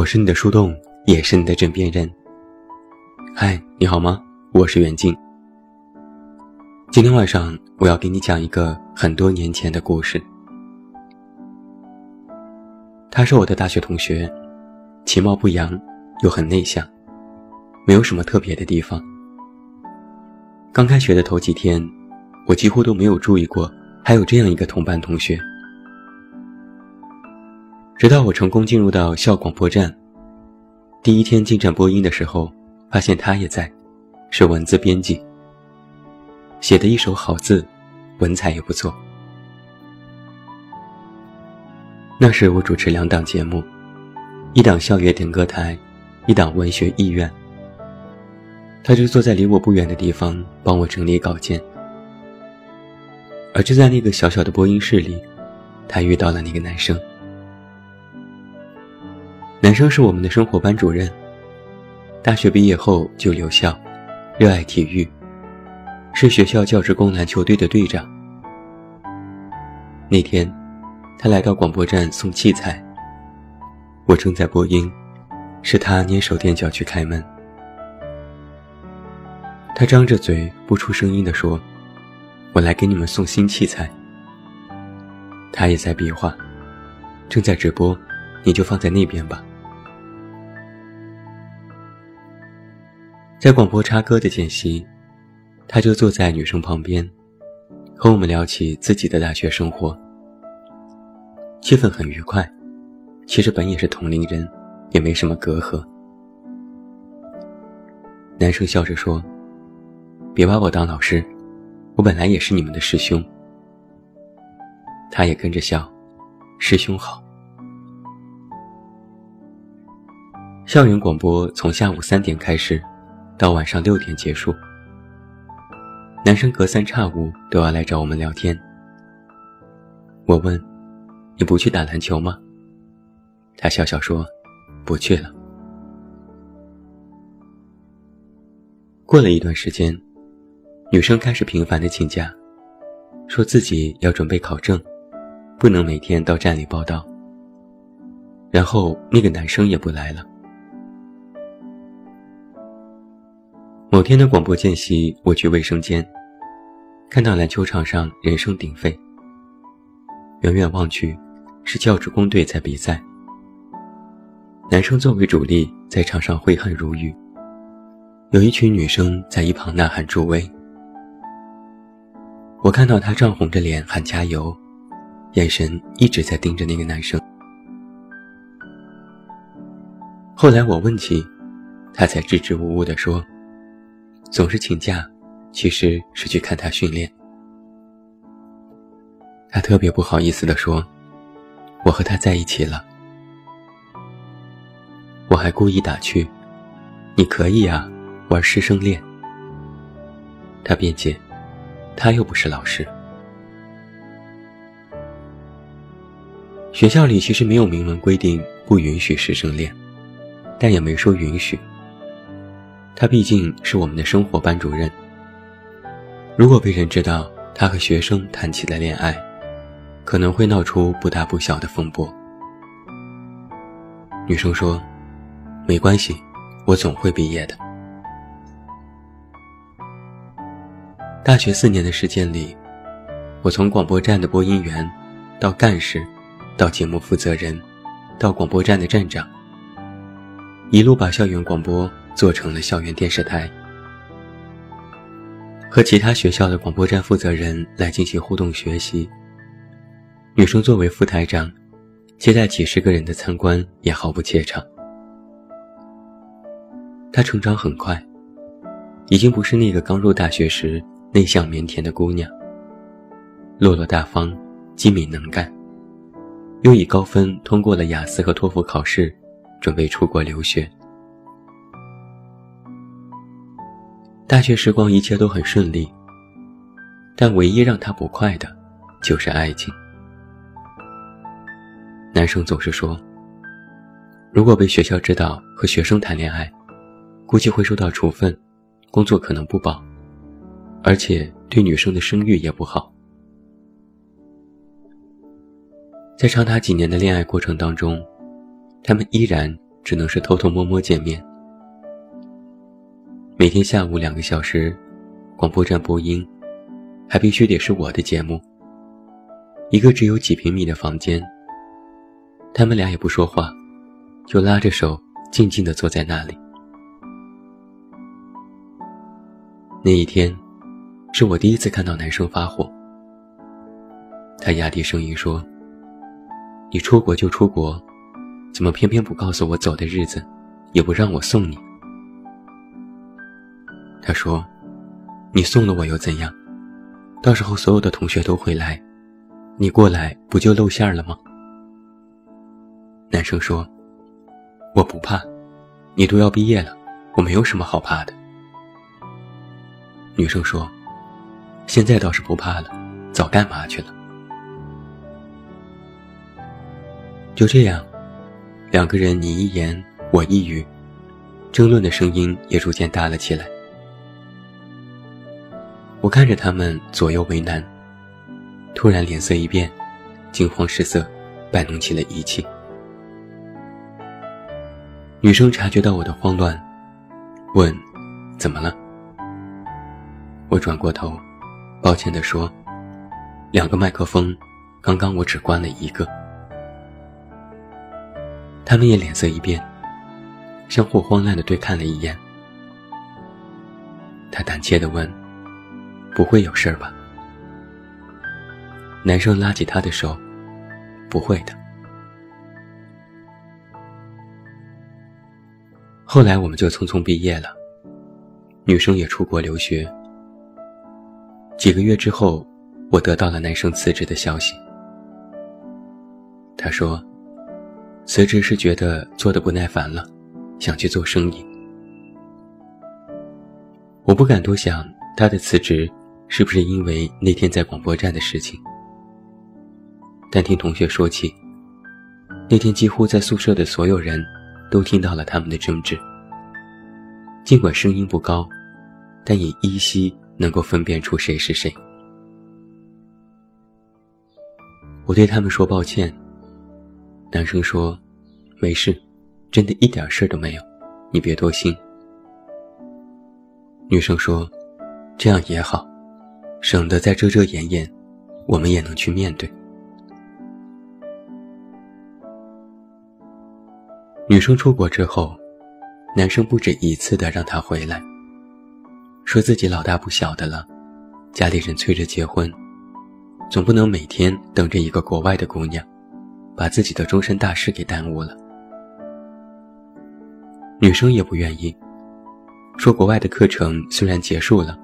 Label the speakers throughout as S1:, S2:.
S1: 我是你的树洞，也是你的枕边人。嗨，你好吗？我是袁静。今天晚上我要给你讲一个很多年前的故事。他是我的大学同学，其貌不扬，又很内向，没有什么特别的地方。刚开学的头几天，我几乎都没有注意过还有这样一个同班同学。直到我成功进入到校广播站，第一天进站播音的时候，发现他也在，是文字编辑，写的一手好字，文采也不错。那时我主持两档节目，一档校园点歌台，一档文学意愿。他就坐在离我不远的地方帮我整理稿件，而就在那个小小的播音室里，他遇到了那个男生。男生是我们的生活班主任。大学毕业后就留校，热爱体育，是学校教职工篮球队的队长。那天，他来到广播站送器材，我正在播音，是他蔫手踮脚去开门。他张着嘴不出声音地说：“我来给你们送新器材。”他也在比划，正在直播，你就放在那边吧。在广播插歌的间隙，他就坐在女生旁边，和我们聊起自己的大学生活，气氛很愉快。其实本也是同龄人，也没什么隔阂。男生笑着说：“别把我当老师，我本来也是你们的师兄。”他也跟着笑：“师兄好。”校园广播从下午三点开始。到晚上六点结束，男生隔三差五都要来找我们聊天。我问：“你不去打篮球吗？”他笑笑说：“不去了。”过了一段时间，女生开始频繁的请假，说自己要准备考证，不能每天到站里报道。然后那个男生也不来了。某天的广播间隙，我去卫生间，看到篮球场上人声鼎沸。远远望去，是教职工队在比赛。男生作为主力，在场上挥汗如雨，有一群女生在一旁呐喊助威。我看到他涨红着脸喊加油，眼神一直在盯着那个男生。后来我问起，他才支支吾吾地说。总是请假，其实是去看他训练。他特别不好意思地说：“我和他在一起了。”我还故意打趣：“你可以啊，玩师生恋。”他辩解：“他又不是老师。”学校里其实没有明文规定不允许师生恋，但也没说允许。他毕竟是我们的生活班主任。如果被人知道他和学生谈起了恋爱，可能会闹出不大不小的风波。女生说：“没关系，我总会毕业的。”大学四年的时间里，我从广播站的播音员，到干事，到节目负责人，到广播站的站长，一路把校园广播。做成了校园电视台，和其他学校的广播站负责人来进行互动学习。女生作为副台长，接待几十个人的参观也毫不怯场。她成长很快，已经不是那个刚入大学时内向腼腆的姑娘。落落大方，机敏能干，又以高分通过了雅思和托福考试，准备出国留学。大学时光一切都很顺利，但唯一让他不快的，就是爱情。男生总是说，如果被学校知道和学生谈恋爱，估计会受到处分，工作可能不保，而且对女生的声誉也不好。在长达几年的恋爱过程当中，他们依然只能是偷偷摸摸见面。每天下午两个小时，广播站播音，还必须得是我的节目。一个只有几平米的房间，他们俩也不说话，就拉着手静静地坐在那里。那一天，是我第一次看到男生发火。他压低声音说：“你出国就出国。”怎么偏偏不告诉我走的日子，也不让我送你？他说：“你送了我又怎样？到时候所有的同学都会来，你过来不就露馅了吗？”男生说：“我不怕，你都要毕业了，我没有什么好怕的。”女生说：“现在倒是不怕了，早干嘛去了？”就这样。两个人你一言我一语，争论的声音也逐渐大了起来。我看着他们左右为难，突然脸色一变，惊慌失色，摆弄起了仪器。女生察觉到我的慌乱，问：“怎么了？”我转过头，抱歉地说：“两个麦克风，刚刚我只关了一个。”他们也脸色一变，相互慌乱地对看了一眼。他胆怯地问：“不会有事儿吧？”男生拉起她的手：“不会的。”后来我们就匆匆毕业了，女生也出国留学。几个月之后，我得到了男生辞职的消息。他说。辞职是觉得做的不耐烦了，想去做生意。我不敢多想他的辞职是不是因为那天在广播站的事情，但听同学说起，那天几乎在宿舍的所有人都听到了他们的争执。尽管声音不高，但也依稀能够分辨出谁是谁。我对他们说抱歉。男生说：“没事，真的一点事儿都没有，你别多心。”女生说：“这样也好，省得再遮遮掩掩，我们也能去面对。”女生出国之后，男生不止一次的让她回来，说自己老大不小的了，家里人催着结婚，总不能每天等着一个国外的姑娘。把自己的终身大事给耽误了。女生也不愿意，说国外的课程虽然结束了，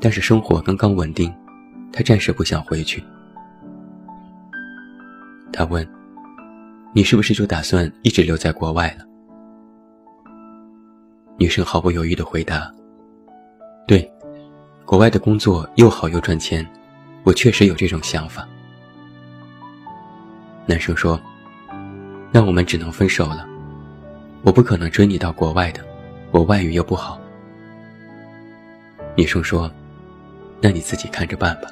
S1: 但是生活刚刚稳定，她暂时不想回去。他问：“你是不是就打算一直留在国外了？”女生毫不犹豫地回答：“对，国外的工作又好又赚钱，我确实有这种想法。”男生说：“那我们只能分手了，我不可能追你到国外的，我外语又不好。”女生说：“那你自己看着办吧。”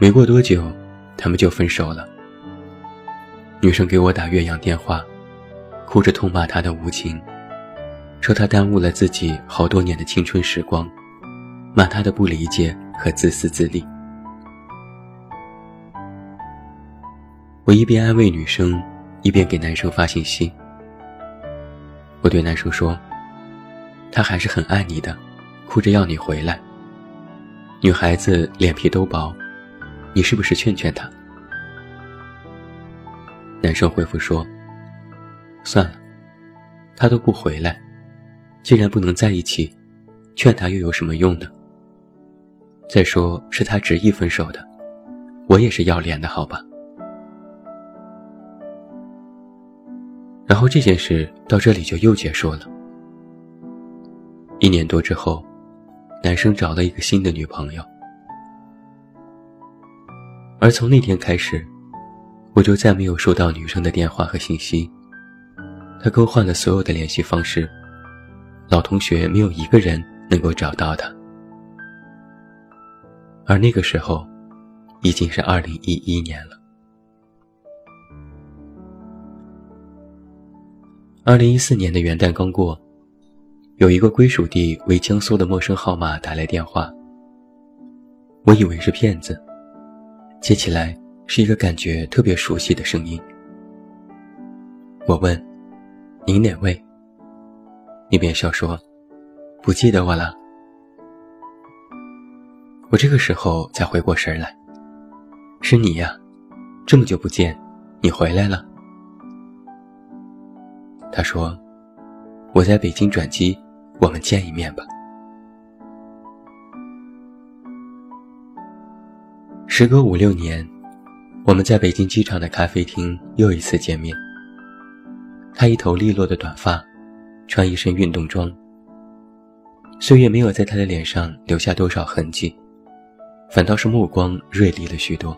S1: 没过多久，他们就分手了。女生给我打岳阳电话，哭着痛骂他的无情，说他耽误了自己好多年的青春时光，骂他的不理解和自私自利。我一边安慰女生，一边给男生发信息。我对男生说：“他还是很爱你的，哭着要你回来。女孩子脸皮都薄，你是不是劝劝他？”男生回复说：“算了，他都不回来，既然不能在一起，劝他又有什么用呢？再说是他执意分手的，我也是要脸的好吧？”然后这件事到这里就又结束了。一年多之后，男生找了一个新的女朋友，而从那天开始，我就再没有收到女生的电话和信息。他更换了所有的联系方式，老同学没有一个人能够找到他。而那个时候，已经是二零一一年了。二零一四年的元旦刚过，有一个归属地为江苏的陌生号码打来电话，我以为是骗子，接起来是一个感觉特别熟悉的声音。我问：“您哪位？”那边笑说：“不记得我了。”我这个时候才回过神来，是你呀，这么久不见，你回来了。他说：“我在北京转机，我们见一面吧。”时隔五六年，我们在北京机场的咖啡厅又一次见面。他一头利落的短发，穿一身运动装，岁月没有在他的脸上留下多少痕迹。反倒是目光锐利了许多。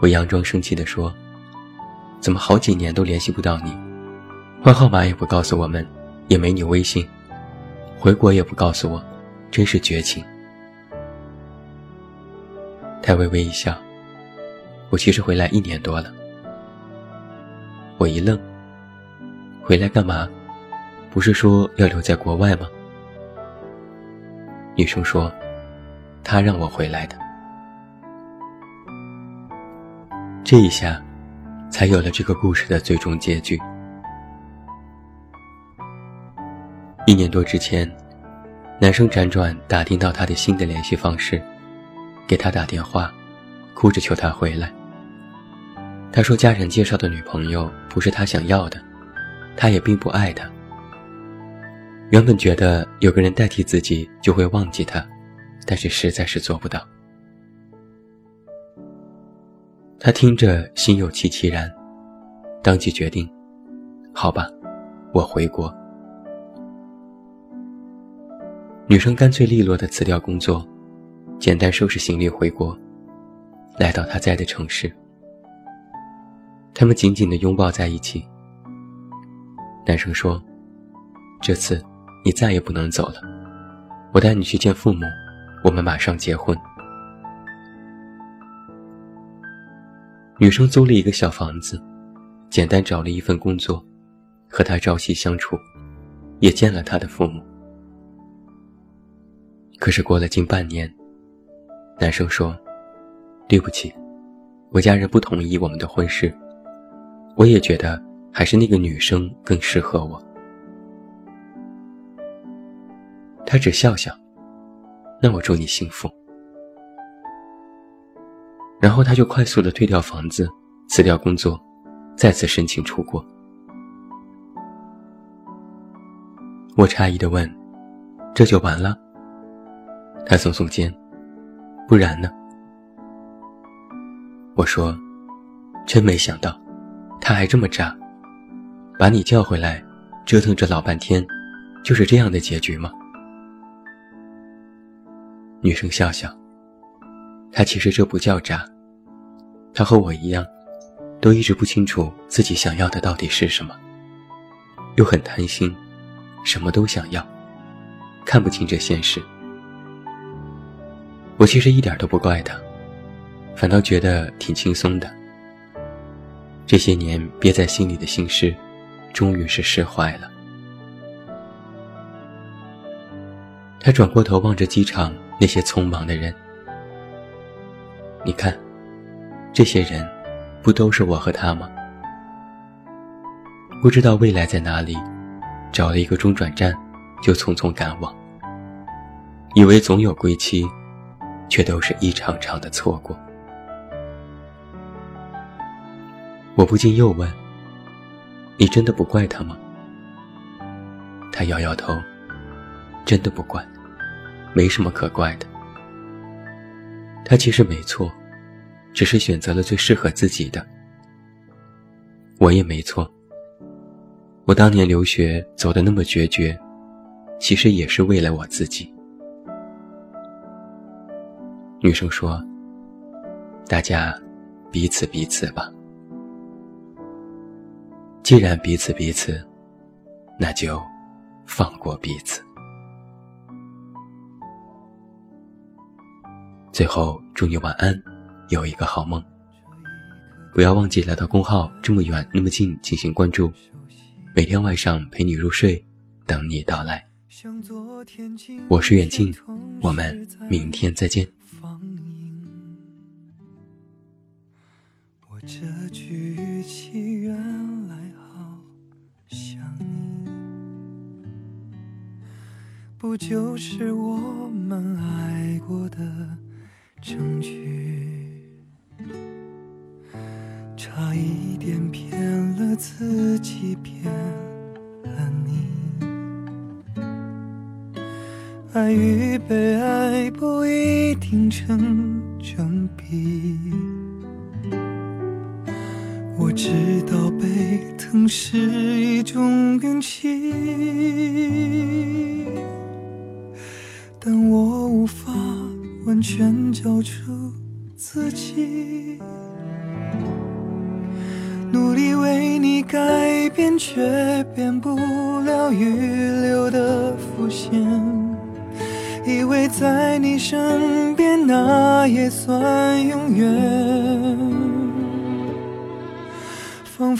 S1: 我佯装生气地说：“怎么好几年都联系不到你？换号码也不告诉我们，也没你微信，回国也不告诉我，真是绝情。”他微微一笑：“我其实回来一年多了。”我一愣：“回来干嘛？不是说要留在国外吗？”女生说。他让我回来的，这一下，才有了这个故事的最终结局。一年多之前，男生辗转打听到他的新的联系方式，给他打电话，哭着求他回来。他说家人介绍的女朋友不是他想要的，他也并不爱她。原本觉得有个人代替自己就会忘记他。但是实在是做不到。他听着心有戚戚然，当即决定：“好吧，我回国。”女生干脆利落地辞掉工作，简单收拾行李回国，来到他在的城市。他们紧紧地拥抱在一起。男生说：“这次你再也不能走了，我带你去见父母。”我们马上结婚。女生租了一个小房子，简单找了一份工作，和他朝夕相处，也见了他的父母。可是过了近半年，男生说：“对不起，我家人不同意我们的婚事。我也觉得还是那个女生更适合我。”他只笑笑。那我祝你幸福。然后他就快速的退掉房子，辞掉工作，再次申请出国。我诧异的问：“这就完了？”他耸耸肩：“不然呢？”我说：“真没想到，他还这么渣，把你叫回来，折腾这老半天，就是这样的结局吗？”女生笑笑。他其实这不叫渣，他和我一样，都一直不清楚自己想要的到底是什么，又很贪心，什么都想要，看不清这现实。我其实一点都不怪他，反倒觉得挺轻松的。这些年憋在心里的心事，终于是释怀了。他转过头望着机场。那些匆忙的人，你看，这些人，不都是我和他吗？不知道未来在哪里，找了一个中转站，就匆匆赶往，以为总有归期，却都是一场场的错过。我不禁又问：“你真的不怪他吗？”他摇摇头：“真的不怪。”没什么可怪的，他其实没错，只是选择了最适合自己的。我也没错，我当年留学走的那么决绝，其实也是为了我自己。女生说：“大家彼此彼此吧，既然彼此彼此，那就放过彼此。”最后，祝你晚安，有一个好梦。
S2: 不要忘记来到公号这么远那么近进行关注，每天晚上陪你入睡，等你到来。我是远近，我们明天再见。这句语气原来好像你，不就是我们爱过的证据？差一点骗了自己，骗了你。爱与被爱不一定成正比。我知道被疼是一种运气，但我无法完全交出自己。努力为你改变，却变不了预留的伏线。以为在你身边，那也算永远。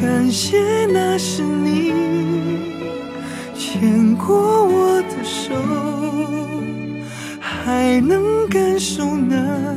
S2: 感谢那是你牵过我的手，还能感受那。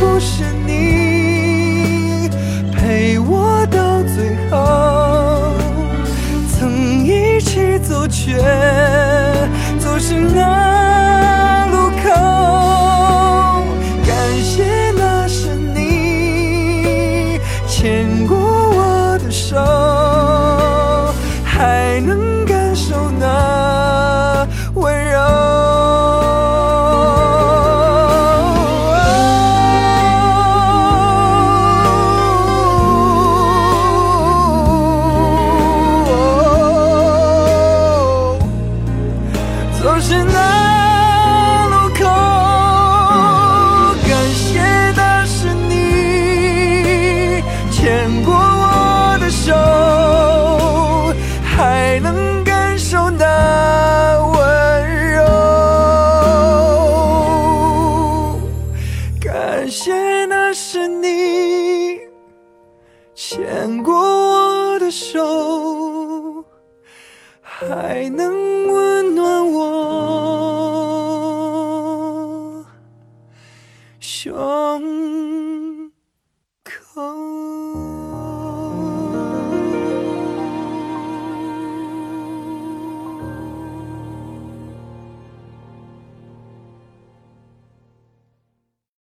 S2: 不是你陪我到最后，曾一起走，却走失那牵